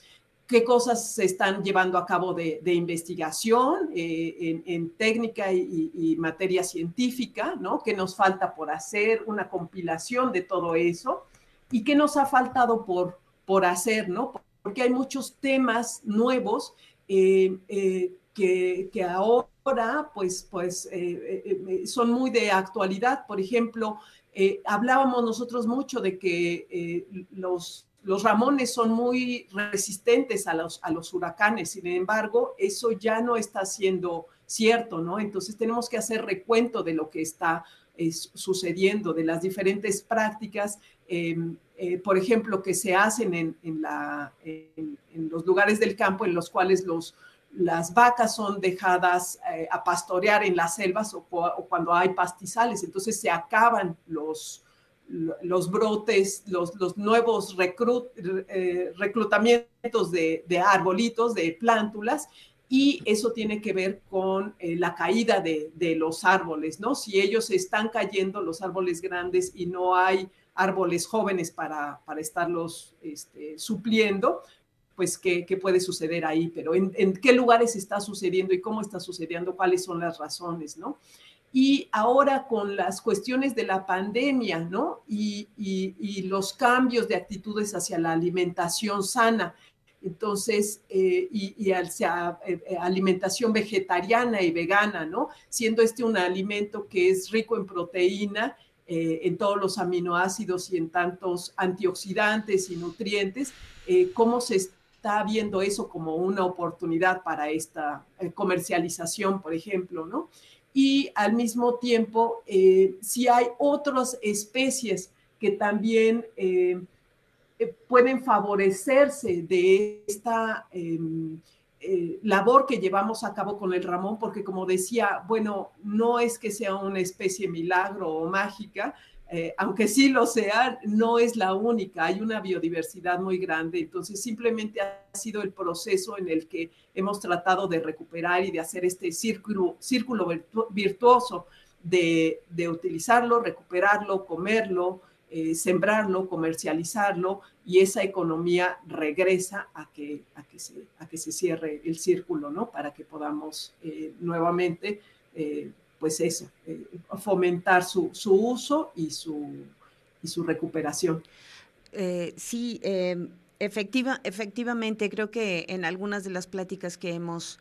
C: ¿Qué cosas se están llevando a cabo de, de investigación eh, en, en, técnica y, y, materia científica, ¿no? ¿Qué nos falta por hacer? Una compilación de todo eso. ¿Y qué nos ha faltado por, por hacer, ¿no? Porque hay muchos temas nuevos eh, eh, que, ahora pues, pues eh, son muy de actualidad. Por ejemplo, hablábamos nosotros mucho de que los, los ramones son muy resistentes a los, a los huracanes, sin embargo, eso ya no está siendo cierto, ¿no? Entonces tenemos que hacer recuento de lo que está sucediendo, de las diferentes prácticas por ejemplo, que se hacen en, los lugares del campo en los cuales los, las vacas son dejadas eh, a pastorear en las selvas o, cuando hay pastizales. Entonces se acaban los, los brotes, los, nuevos eh, reclutamientos de, arbolitos, de plántulas, y eso tiene que ver con la caída de, de, los árboles, ¿no? Si ellos están cayendo, los árboles grandes, y no hay árboles jóvenes para, para estarlos este, supliendo, pues ¿qué, qué, puede suceder ahí, pero en, qué lugares está sucediendo y cómo está sucediendo, cuáles son las razones, ¿no? Y ahora con las cuestiones de la pandemia, ¿no? Y, los cambios de actitudes hacia la alimentación sana, entonces, eh, y, hacia eh, eh, alimentación vegetariana y vegana, ¿no? Siendo este un alimento que es rico en proteína, en todos los aminoácidos y en tantos antioxidantes y nutrientes, cómo se está viendo eso como una oportunidad para esta comercialización, por ejemplo, ¿no? y al mismo tiempo eh, si hay otras especies que también eh, eh, pueden favorecerse de esta em, labor que llevamos a cabo con el Ramón, porque como decía, bueno, no es que sea una especie milagro o mágica, eh, aunque sí lo sea, no es la única, hay una biodiversidad muy grande, entonces simplemente ha sido el proceso en el que hemos tratado de recuperar y de hacer este círculo, virtuoso de, utilizarlo, recuperarlo, comerlo, eh, sembrarlo, comercializarlo y esa economía regresa a que, a que, se, a que se cierre el círculo, ¿no? Para que podamos eh, nuevamente pues eso, eh, fomentar su, uso y su, y su recuperación.
B: Eh, sí, em, efectiva, efectivamente, creo que en algunas de las pláticas que hemos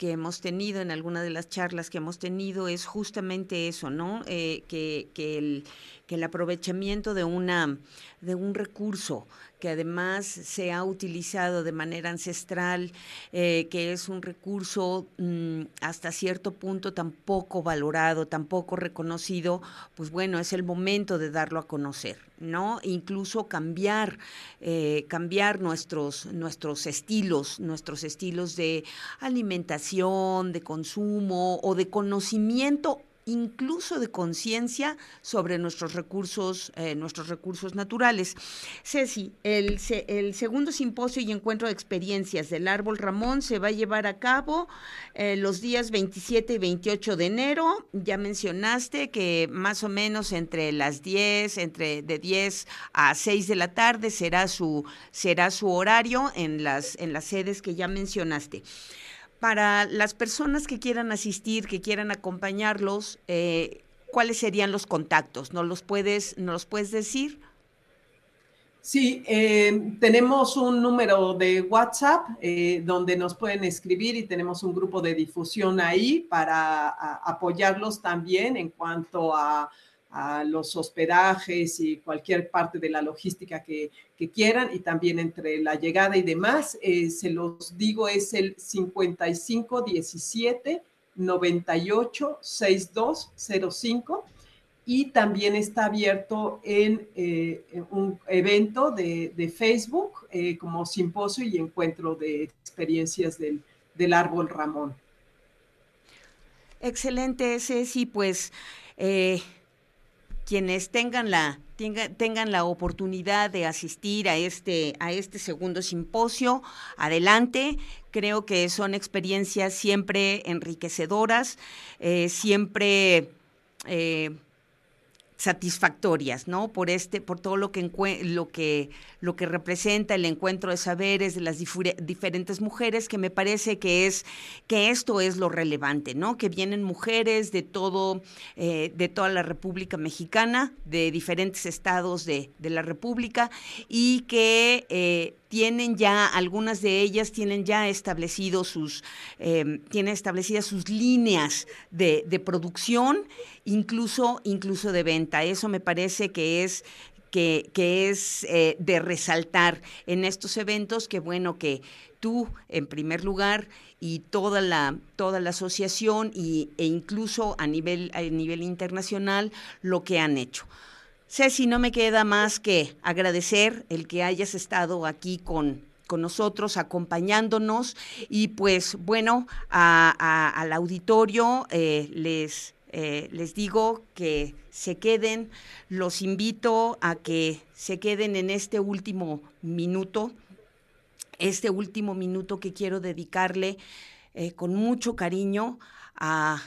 B: que hemos tenido, en algunas de las charlas que hemos tenido, es justamente eso, ¿no? Eh, que, que, el, que el aprovechamiento de, una, de un recurso que además se ha utilizado de manera ancestral, eh, que es un recurso mm, hasta cierto punto tan poco valorado, tan poco reconocido, pues bueno, es el momento de darlo a conocer, ¿no? Incluso cambiar, eh, cambiar nuestros, nuestros estilos, nuestros estilos de alimentación, de consumo o de conocimiento incluso de conciencia sobre nuestros recursos, eh, nuestros recursos naturales. Ceci, el, el, segundo simposio y encuentro de experiencias del Árbol Ramón se va a llevar a cabo eh, los días 27 y 28 de enero. Ya mencionaste que más o menos entre las 10, entre de 10 a 6 de la tarde será su, será su horario en las, en las sedes que ya mencionaste para las personas que quieran asistir, que quieran acompañarlos, eh, ¿cuáles serían los contactos? ¿Nos los puedes, ¿nos los puedes decir?
C: Sí, eh, tenemos un número de WhatsApp eh, donde nos pueden escribir y tenemos un grupo de difusión ahí para apoyarlos también en cuanto a a los hospedajes y cualquier parte de la logística que, quieran y también entre la llegada y demás, eh, se los digo, es el 55 17 98 6205 y también está abierto en, eh, un evento de, Facebook eh, como simposio y encuentro de experiencias del, del árbol Ramón.
B: Excelente, Ceci, pues quienes tengan la, tengan la oportunidad de asistir a este, a este segundo simposio, adelante. Creo que son experiencias siempre enriquecedoras, eh, siempre eh, satisfactorias, ¿no? Por este, por todo lo que lo que lo que representa el encuentro de saberes de las diferentes mujeres, que me parece que es que esto es lo relevante, ¿no? Que vienen mujeres de todo eh, de toda la República Mexicana, de diferentes estados de, de la República y que eh, tienen ya, algunas de ellas tienen ya establecido sus, eh, tienen establecidas sus líneas de, de, producción, incluso, incluso de venta. Eso me parece que es que, que, es eh, de resaltar en estos eventos, que bueno que tú, en primer lugar, y toda la, toda la asociación y, e incluso a nivel, a nivel internacional, lo que han hecho. Ceci, no me queda más que agradecer el que hayas estado aquí con, con nosotros, acompañándonos. Y pues bueno, al auditorio eh, les, eh, les digo que se queden, los invito a que se queden en este último minuto, este último minuto que quiero dedicarle eh, con mucho cariño a,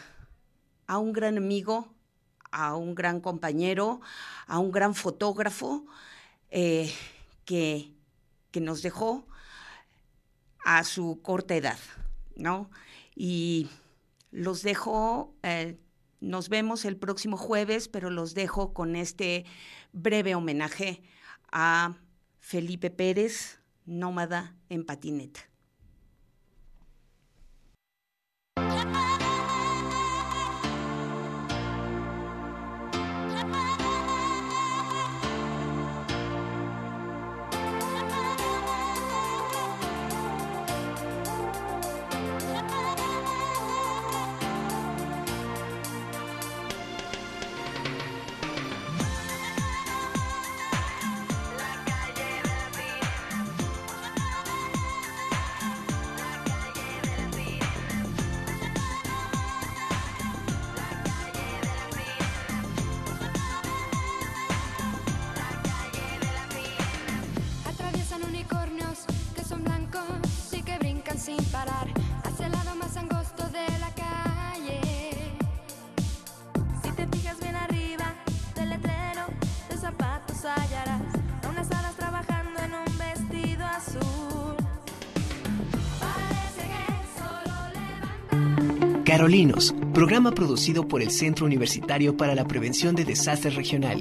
B: a un gran amigo, a un gran compañero, a un gran fotógrafo eh, que, que, nos dejó a su corta edad, ¿no? Y los dejó, eh,
D: Nos vemos el próximo jueves, pero los dejo con este breve homenaje a Felipe Pérez, nómada en patineta.
A: Carolinos, programa producido por el Centro Universitario para la Prevención de Desastres Regionales.